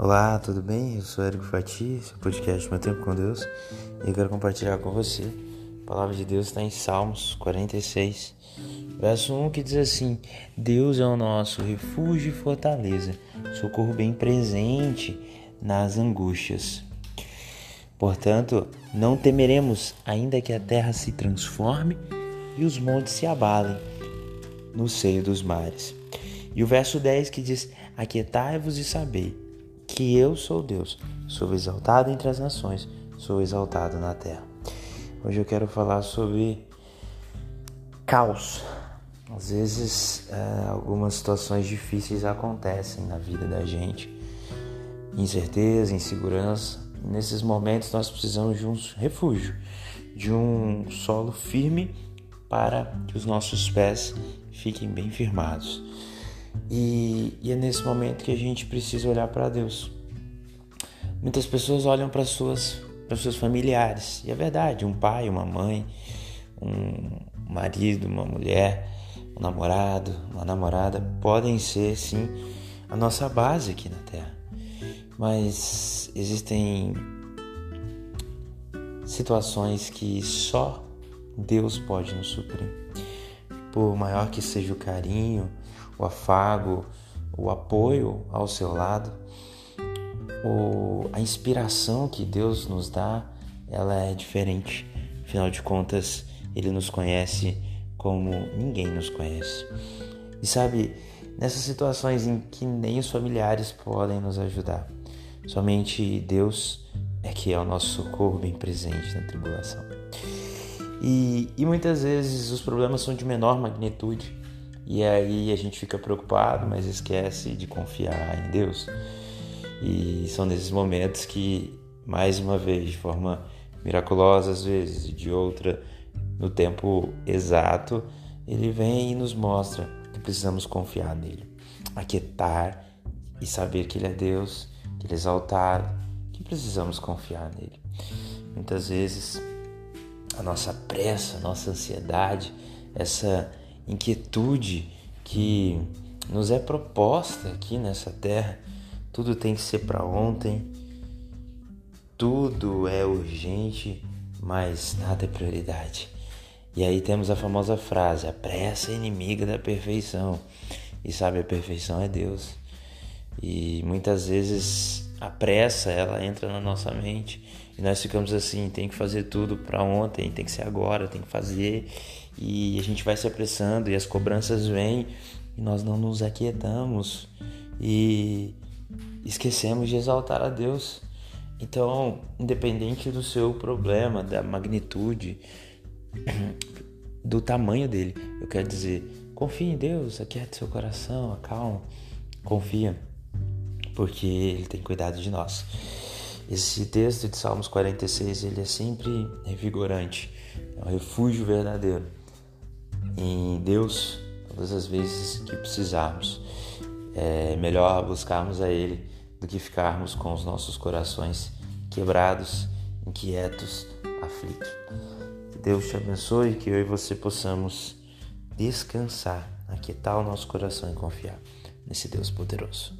Olá, tudo bem? Eu sou Érico Fati, seu podcast Meu Tempo com Deus, e eu quero compartilhar com você. A palavra de Deus está em Salmos 46, verso 1, que diz assim: Deus é o nosso refúgio e fortaleza, socorro bem presente nas angústias. Portanto, não temeremos, ainda que a terra se transforme e os montes se abalem no seio dos mares. E o verso 10 que diz: Aquietai-vos e sabei que eu sou Deus, sou exaltado entre as nações, sou exaltado na terra. Hoje eu quero falar sobre caos. Às vezes, é, algumas situações difíceis acontecem na vida da gente, incerteza, insegurança. Nesses momentos, nós precisamos de um refúgio, de um solo firme para que os nossos pés fiquem bem firmados. E, e é nesse momento que a gente precisa olhar para Deus. Muitas pessoas olham para suas para seus familiares. E é verdade, um pai, uma mãe, um marido, uma mulher, um namorado, uma namorada podem ser sim a nossa base aqui na Terra. Mas existem situações que só Deus pode nos suprir. Por maior que seja o carinho, o afago, o apoio ao seu lado, o, a inspiração que Deus nos dá, ela é diferente. Afinal de contas, Ele nos conhece como ninguém nos conhece. E sabe, nessas situações em que nem os familiares podem nos ajudar, somente Deus é que é o nosso socorro bem presente na tribulação. E, e muitas vezes os problemas são de menor magnitude, e aí a gente fica preocupado, mas esquece de confiar em Deus. E são nesses momentos que, mais uma vez, de forma miraculosa às vezes, e de outra, no tempo exato, ele vem e nos mostra que precisamos confiar nele, aquietar e saber que ele é Deus, que ele é exaltado, que precisamos confiar nele. Muitas vezes a nossa pressa, a nossa ansiedade, essa inquietude que nos é proposta aqui nessa terra. Tudo tem que ser para ontem, tudo é urgente, mas nada é prioridade. E aí temos a famosa frase: a pressa é inimiga da perfeição. E sabe, a perfeição é Deus. E muitas vezes a pressa ela entra na nossa mente e nós ficamos assim, tem que fazer tudo para ontem, tem que ser agora, tem que fazer. E a gente vai se apressando e as cobranças vêm e nós não nos aquietamos e esquecemos de exaltar a Deus. Então, independente do seu problema, da magnitude, do tamanho dele, eu quero dizer, confie em Deus, aquiete seu coração, acalma, confia, porque Ele tem cuidado de nós. Esse texto de Salmos 46 ele é sempre revigorante, é um refúgio verdadeiro em Deus todas as vezes que precisarmos. É melhor buscarmos a Ele do que ficarmos com os nossos corações quebrados, inquietos, aflitos. Que Deus te abençoe e que eu e você possamos descansar, aquietar o nosso coração e confiar nesse Deus poderoso.